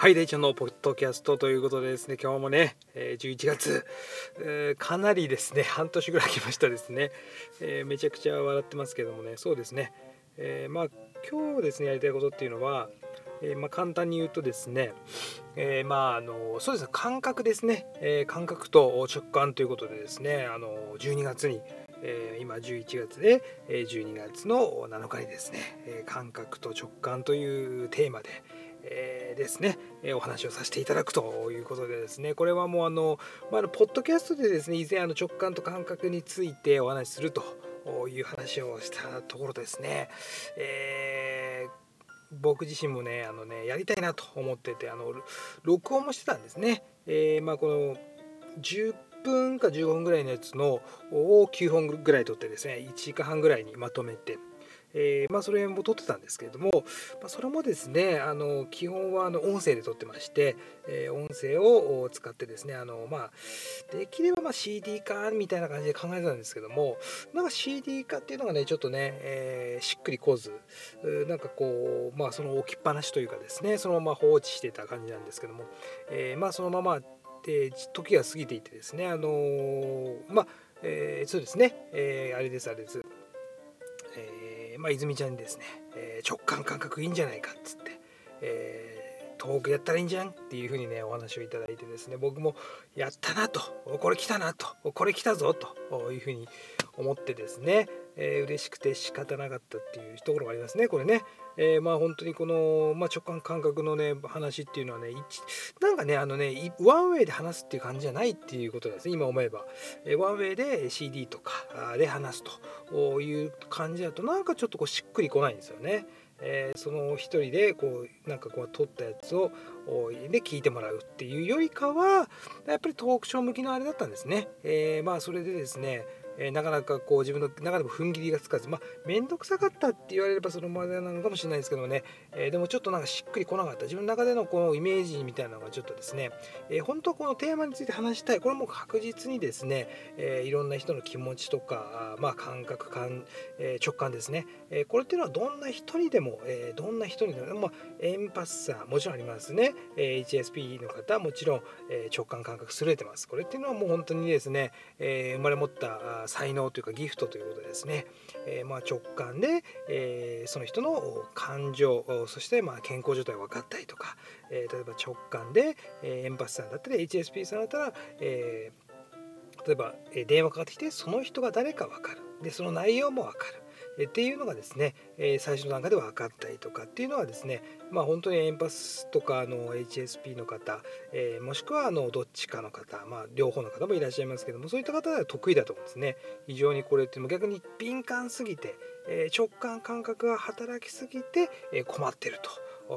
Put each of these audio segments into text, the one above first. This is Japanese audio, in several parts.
はい、レイちゃんのポッドキャストということでですね、今日もね、え、11月、え、かなりですね、半年ぐらい来ましたですね、えー、めちゃくちゃ笑ってますけどもね、そうですね、えまあ今日ですね、やりたいことっていうのは、えまあ、簡単に言うとですね、えまああのそうですね感覚ですね、え感覚と直感ということでですねあの12月に、え、今11月で、え12月の7日にですね、え感覚と直感というテーマで、えー、ですね、えお話をさせていただくということでですねこれはもうあの、まあ、ポッドキャストでですね以前あの直感と感覚についてお話しするという話をしたところですね、えー、僕自身もねあのねやりたいなと思っててあの録音もしてたんですね、えー、まあこの10分か15分ぐらいのやつのを9本ぐらい撮ってですね1時間半ぐらいにまとめてえー、まあ、それも撮ってたんですけれども、まあ、それもですねあの基本はあの音声で撮ってまして、えー、音声を使ってですねあの、まあ、できればま CD 化みたいな感じで考えてたんですけどもなんか CD 化っていうのがねちょっとね、えー、しっくりこずなんかこうまあその置きっぱなしというかですねそのまま放置してた感じなんですけども、えまあそのままで時が過ぎていてですねあのまあ、えそうですね、えあれですあれです。まあ、泉ちゃんにですね、えー、直感感覚いいんじゃないかっつって、えー、東北やったらいいんじゃんっていうふうにねお話をいただいてですね僕もやったなとこれ来たなとこれ来たぞというふうに思ってですね、えー、嬉しくて仕方なかったっていうところがありますねこれね。えー、まあ本当にこの、まあ、直感感覚のね話っていうのはねなんかねあのねワンウェイで話すっていう感じじゃないっていうことですね今思えば、えー、ワンウェイで CD とかで話すとういう感じだとなんかちょっとこうしっくりこないんですよね。えー、その一人でこうなんかこう撮ったやつをで聞いてもらうっていうよりかはやっぱりトークショー向きのあれだったんですね。えー、まあそれでですねえー、なかなかこう自分の中でも踏ん切りがつかずまあ面倒くさかったって言われればそのまでなのかもしれないですけどもね、えー、でもちょっとなんかしっくりこなかった。自分の中でのこのイメージみたいなのがちょっとですね、えー、本当はこのテーマについて話したい。これも確実にですね、えいろんな人の気持ちとかまあ感覚感、え直感ですね、えこれっていうのはどんな人にでも、えどんな人にでも、まあ、エンパッサーもちろんありますね、え HSP の方もちろん、え直感感覚優れてます。これっていうのはもう本当にですね、え生まれ持った才能というかギフトということですね、えー、まあ直感で、えー、その人の感情そしてまあ健康状態が分かったりとか、え、例えば直感で、えエンパスさんだったり HSP さんだったら、え例えば、電話かかってきてその人が誰か分かる。でその内容も分かる。っていうのがですね、え最初の段階では分かったりとかっていうのはですねまあ本当にエンパスとかの HSP の方、え、もしくはあのどっちかの方まあ両方の方もいらっしゃいますけどもそういった方は得意だと思うんですね非常にこれっても逆に敏感すぎて、え直感感覚が働きすぎて、え困ってると。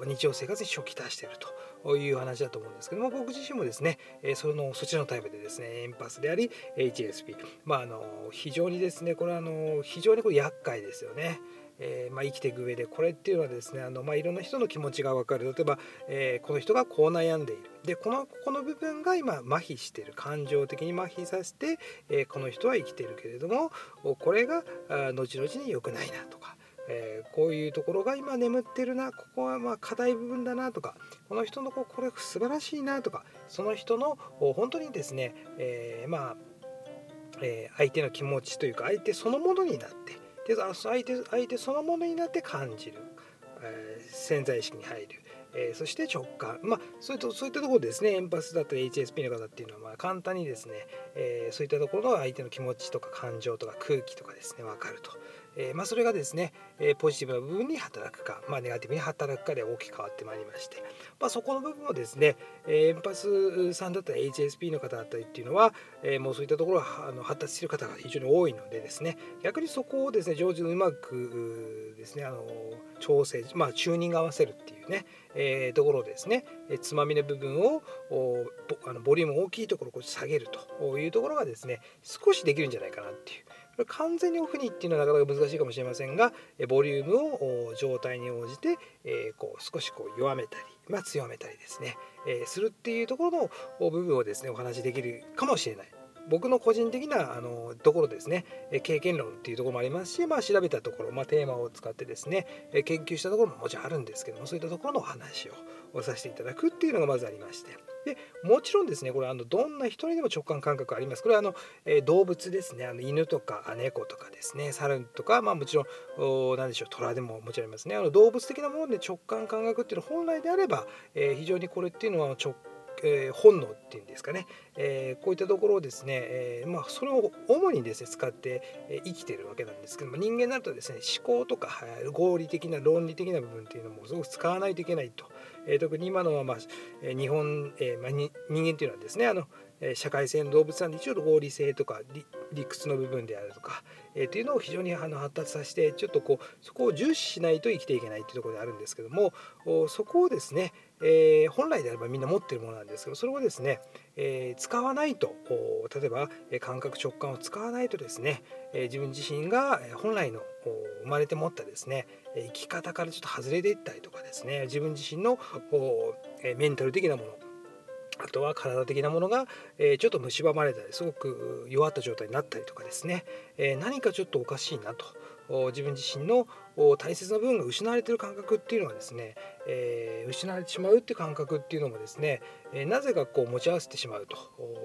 日常生活に初期出しているという話だと思うんですけども僕自身もですねそのそちらのタイプでですねエンパスであり HSP まああの非常にですねこれはあの非常にこれ厄介ですよね。えー、まあ、生きていく上でこれっていうのはですねあの、まあ、いろんな人の気持ちが分かる。例えば、えー、この人がこう悩んでいる。でこのここの部分が今麻痺してる。感情的に麻痺させて、えー、この人は生きてるけれどもこれが後々に良くないなとかえー、こういうところが今眠ってるなここはまあ課題部分だなとかこの人のここれ素晴らしいなとかその人の本当にですね、えー、まあ、えー、相手の気持ちというか相手そのものになってで相手相手そのものになって感じる、え潜在意識に入る。え、そして直感、まあ、そういったそういったところですねエンパスだったり HSP の方っていうのはまあ簡単にですね、え、そういったところの相手の気持ちとか感情とか空気とかですね分かると。えー、まあ、それがですね、えポジティブな部分に働くか、まあ、ネガティブに働くかで大きく変わってまいりまして、まあ、そこの部分をですね、えエンパスさんだったり HSP の方だったりっていうのは、えもうそういったところがあの発達している方が非常に多いのでですね逆にそこをですね上手にうまくですねあの調整、まあ、チューニング合わせるっていうね、えー、ところですね、えつまみの部分をボあのボリューム大きいところを下げるというところがですね少しできるんじゃないかなっていう完全にオフにっていうのはなかなか難しいかもしれませんがボリュームを状態に応じて、えこう少しこう弱めたり、まあ、強めたりですね、えするっていうところの部分をですねお話しできるかもしれない。僕の個人的なあのところですね経験論っていうところもありますし、まあ、調べたところ、まあ、テーマを使ってですね研究したところももちろんあるんですけどもそういったところのお話をさせていただくっていうのがまずありまして。でもちろんですねこれあのどんな人にでも直感感覚あります。これはあの、えー、動物ですね。あの犬とか猫とかですね。猿とか、まあ、もちろん何でしょう虎でももちろんありますね。あの動物的なもので直感感覚っていうのは本来であれば、えー、非常にこれっていうのは直えー、本能っていうんですかね、えー、こういったところをですね、えー、まあ、それを主にですね使って、え生きてるわけなんですけども人間になるとですね思考とか合理的な論理的な部分っていうのもすごく使わないといけないと、え特に今のま、まあ、日本、えまあ、人間というのはですねあの社会性の動物なんで一応合理性とか理屈の部分であるとか、えー、っていうのを非常にあの発達させてちょっとこうそこを重視しないと生きていけないっていうところであるんですけどもそこをですね、えー、本来であればみんな持ってるものなんですけどそれをですね、えー、使わないと例えば感覚直感を使わないとですね、え自分自身が本来の生まれて持ったですね生き方からちょっと外れていったりとかですね自分自身のメンタル的なものあとは体的なものが、えちょっと蝕まれたりすごく弱った状態になったりとかですね、え何かちょっとおかしいなと。自分自身の大切な部分が失われてる感覚っていうのはですね、えー、失われてしまうっていう感覚っていうのもですね、え、なぜかこう持ち合わせてしまうと。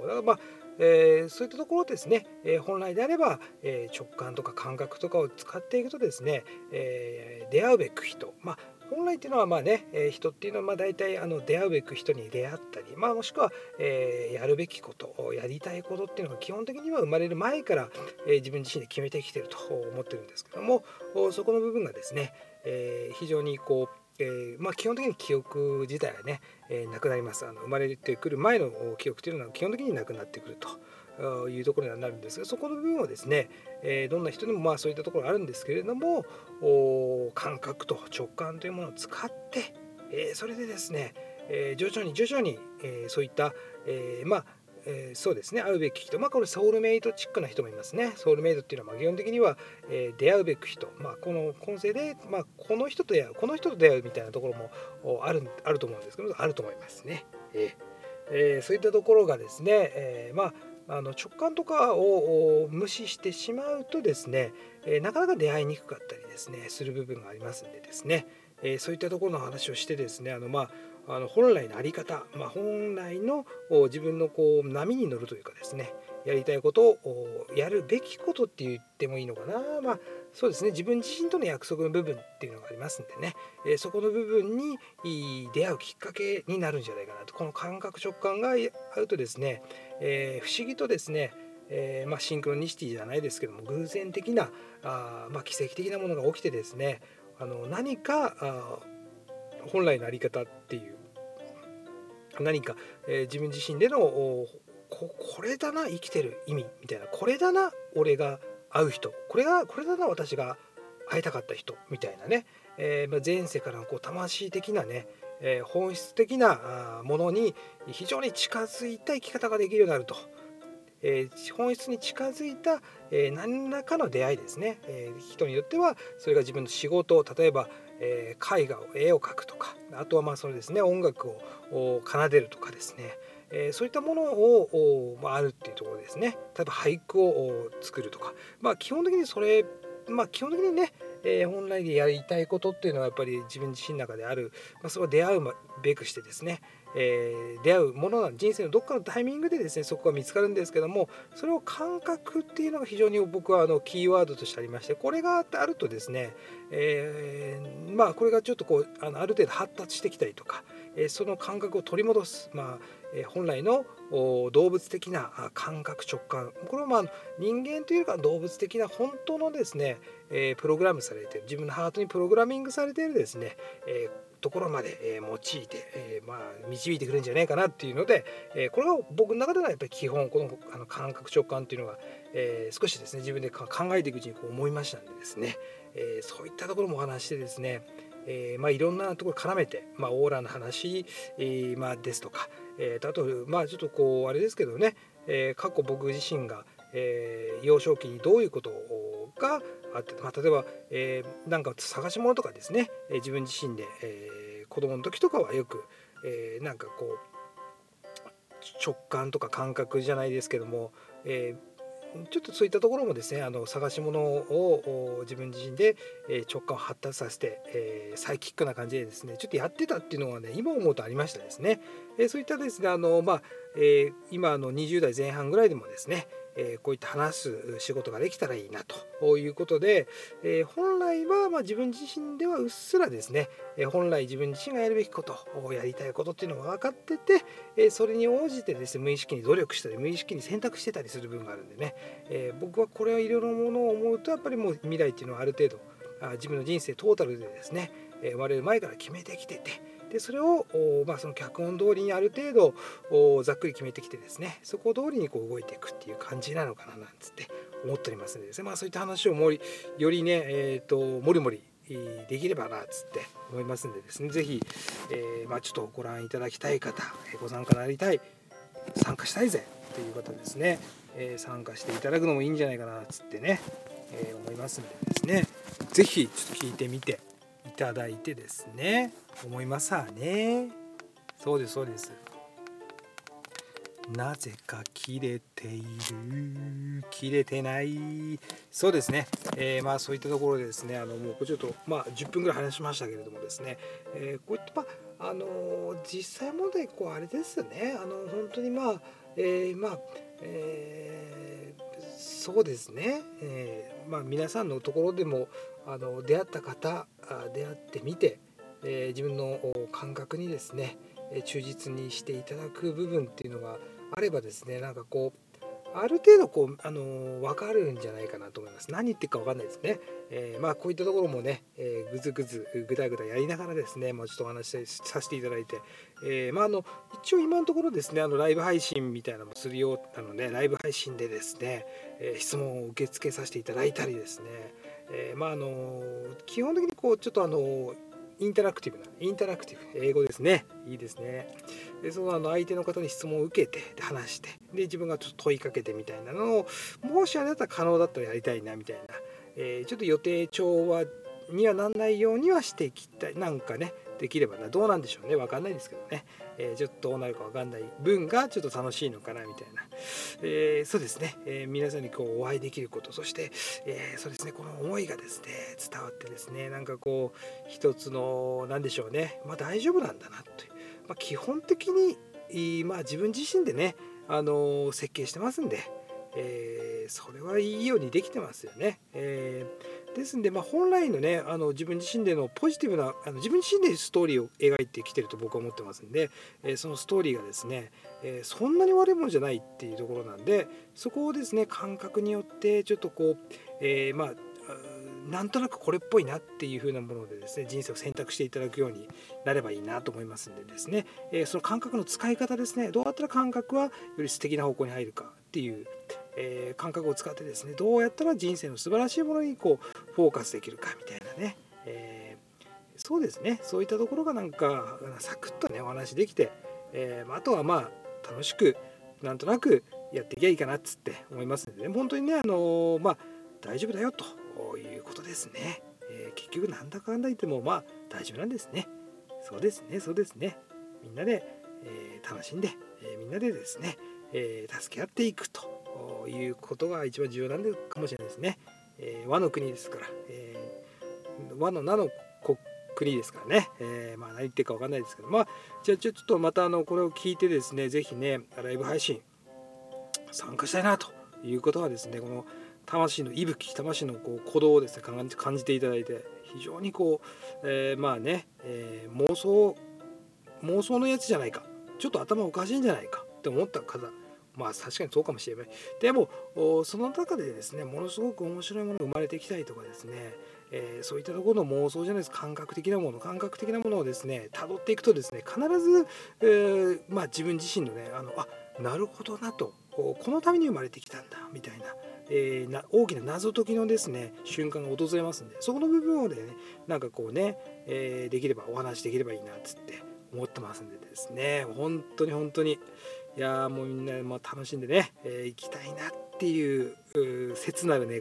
だからまあえー、そういったところですね、え、本来であれば、え、直感とか感覚とかを使っていくとですね、え出会うべく人、まあ、本来っていうのはまあね、えー、人っていうのはまあ大体あの出会うべく人に出会ったり、まあ、もしくは、えー、やるべきことやりたいことっていうのが基本的には生まれる前から、えー、自分自身で決めてきてると思ってるんですけどもそこの部分がですね、え非常にこうえー、まあ、基本的に記憶自体はね、えー、なくなりますあの生まれてくる前の記憶というのは基本的になくなってくると。いうところにはなるんですがそこの部分はですね、どんな人にもまあそういったところあるんですけれども感覚と直感というものを使って、それでですね、徐々に徐々に、そういった、まあえー、そうですね会うべき人まあこれソウルメイトチックな人もいますね。ソウルメイトっていうのはまあ基本的には、えー、出会うべく人まあこの今世で、まあ、この人と出会うこの人と出会うみたいなところもあるあると思うんですけどあると思いますね、えーえー、そういったところがですね、えー、まああの直感とかを無視してしまうとですね、えなかなか出会いにくかったりですねする部分がありますんでですね、えそういったところの話をしてですねあのまああの本来の在り方、まあ、本来の自分のこう波に乗るというかですねやりたいことをやるべきことって言ってもいいのかな。まあそうですね。自分自身との約束の部分っていうのがありますんでね、えー、そこの部分に出会うきっかけになるんじゃないかなと。この感覚直感があるとですね、えー、不思議とですねえー、まあ、シンクロニシティじゃないですけども偶然的なあ、まあ、奇跡的なものが起きてですねあの何かあ本来の在り方っていう。何か、えー、自分自身でのここれだな生きてる意味みたいな。これだな俺が会う人。これがこれだな私が会いたかった人。みたいなね、えー、まあ、前世からのこう魂的なね、えー、本質的なものに非常に近づいた生き方ができるようになると。えー、本質に近づいた、え何らかの出会いですね、え人によってはそれが自分の仕事例えば、えー、絵画を絵を描くとかあとはまあそれですね音楽を奏でるとかですね、えー、そういったものを、まあ、あるっていうところですね。例えば俳句を作るとか。まあ基本的にそれまあ基本的にね、えー、本来でやりたいことっていうのはやっぱり自分自身の中である、まあ、それは出会うべくしてですね、えー、出会うものな人生のどっかのタイミングでですねそこが見つかるんですけどもそれを感覚っていうのが非常に僕はあのキーワードとしてありましてこれがあるとですね、えー、まあこれがちょっとこうあのある程度発達してきたりとか、え、その感覚を取り戻す、まあえ、本来の動物的な感覚直感。これはまあ人間というか動物的な本当のですね、え、プログラムされてる自分のハートにプログラミングされているですね、えところまで、え用いて、えまあ、導いてくれるんじゃないかなっていうので、えこれが僕の中ではやっぱり基本このあの感覚直感っていうのが、え少しですね自分で考えていくうちにこう思いましたんでですね、えそういったところもお話してですねえー、まあ、いろんなところ絡めて、まあ、オーラの話、えー、まあ、ですとか、えー、あとまあちょっとこうあれですけどね、え過去僕自身が、え幼少期にどういうことがあって、まあ、例えば、えー、なんか探し物とかですね、え自分自身で、えー、子供の時とかはよく、えー、なんかこう直感とか感覚じゃないですけども、えーちょっとそういったところもですねあの探し物を自分自身で直感を発達させて、えー、サイキックな感じでですねちょっとやってたっていうのがね今思うとありましたですね、え、そういったですねあのまあ、えー、今の20代前半ぐらいでもですねえこういった話す仕事ができたらいいなということで、え本来はま自分自身ではうっすらですね、え本来自分自身がやるべきことをやりたいことっていうのが分かってて、えそれに応じてですね無意識に努力したり無意識に選択してたりする部分があるんでね、え僕はこれはいろいろなものを思うとやっぱりもう未来っていうのはある程度あ自分の人生トータルでですね生まれる前から決めてきててでそれを、まあ、その脚本通りにある程度ざっくり決めてきてですねそこ通りにこう動いていくっていう感じなのかななんつって思っておりますのでですね、まあ、そういった話をもりよりね、えーと、もりもりできればなっつって思いますんでですね。是非、えー、まあ、ちょっとご覧いただきたい方ご参加なりたい参加したいぜという方ですね、えー、参加していただくのもいいんじゃないかなっつってね、えー、思いますんでですね。是非ちょっと聞いてみてただいてですね。思いますわね。そうですそうです。なぜか切れている。切れてない。そうですね、えー、まあそういったところでですねあのもうちょっとまあ10分ぐらい話しましたけれどもですね、えー、こういったまああの実際問題こうあれですね。あの本当にまあ、えー、まあ、えー、そうですね、えー、まあ皆さんのところでもあの出会った方出会ってみてえ自分の感覚にですね忠実にしていただく部分っていうのがあればですねなんかこうある程度こう、あのー、分かるんじゃないかなと思います。何言ってるか分かんないですね。えー、まあこういったところもね、えー、ぐずぐずぐだぐだやりながらですね、もうちょっとお話しさせていただいて、えー、まああの一応今のところですね、あのライブ配信みたいなのもするようなので、ライブ配信でですね、え、質問を受け付けさせていただいたりですね、えー、まああの基本的にこうちょっとあのインタラクティブな、インタラクティブ、英語ですね。いいですね。で、そのあの相手の方に質問を受けて、で話して、で、自分がちょっと問いかけてみたいなのを、もしあなた可能だったらやりたいな、みたいな。えー、ちょっと予定調和にはなんないようにはしていきたい。なんかね、できればな。どうなんでしょうね。分かんないですけどね、えー、ちょっとどうなるか分かんない分がちょっと楽しいのかなみたいな、えー、そうですね、えー、皆さんにこうお会いできること。そして、えそうですね。この思いがですね伝わってですねなんかこう一つの何でしょうね。まあ大丈夫なんだなという、まあ、基本的に、まあ、自分自身でねあの設計してますんで、えそれはいいようにできてますよね。えーですんで、まあ、本来のねあの自分自身でのポジティブなあの自分自身でストーリーを描いてきてると僕は思ってますんで、えー、そのストーリーがですね、えー、そんなに悪いものじゃないっていうところなんでそこをですね感覚によってちょっとこう、えー、まあなんとなくこれっぽいなっていう風なものでですね人生を選択していただくようになればいいなと思いますんでですね、えその感覚の使い方ですねどうやったら感覚はより素敵な方向に入るかっていう、えー、感覚を使ってですねどうやったら人生の素晴らしいものにこうフォーカスできるかみたいなね、えー、そうですね。そういったところがなんかサクッとねお話できて、えー、あとはまあ楽しくなんとなくやっていきゃいいかなっつって思いますので、ね、本当にねあのまあ大丈夫だよということですね、え結局なんだかんだ言ってもまあ大丈夫なんですね。そうですねそうですね。みんなで、え楽しんで、えみんなでですね、え助け合っていくということが一番重要なんでかもしれないですね。え、和の国ですから、えー、和の名の国ですからね、えー、まあ何言ってるか分かんないですけどまあじゃあちょっとまたあのこれを聞いてですね是非ねライブ配信参加したいなということはですねこの魂の息吹魂のこう鼓動をですね感じていただいて非常にこう、えー、まあね、えー、妄想妄想のやつじゃないか。ちょっと頭おかしいんじゃないか。って思った方まあ確かにそうかもしれない。でもその中でですねものすごく面白いものが生まれてきたりとかですね、えー、そういったところの妄想じゃないです。感覚的なもの感覚的なものをですね辿っていくとですね必ず、えー、まあ、自分自身のねあのあなるほどなとこのために生まれてきたんだみたいな。えー、な大きな謎解きのですね瞬間が訪れますんでそこの部分をねなんかこうね、えー、できればお話できればいいなっつって思ってますんでですね。本当に本当に。いやもうみんなも楽しんでね、えー、行きたいなっていう切なる願い。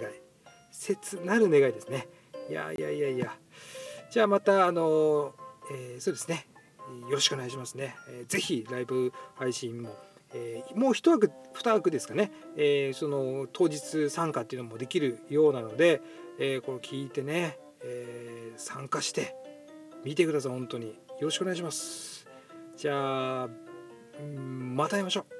切なる願いですね。いやいやいやいやじゃあまたあの、えー、そうですね。よろしくお願いしますね、えー、ぜひライブ配信も、えー、もう一枠二枠ですかね、えー、その当日参加っていうのもできるようなので、えー、これ聞いてね、え、参加して見てください本当に。よろしくお願いします。じゃあまた会いましょう。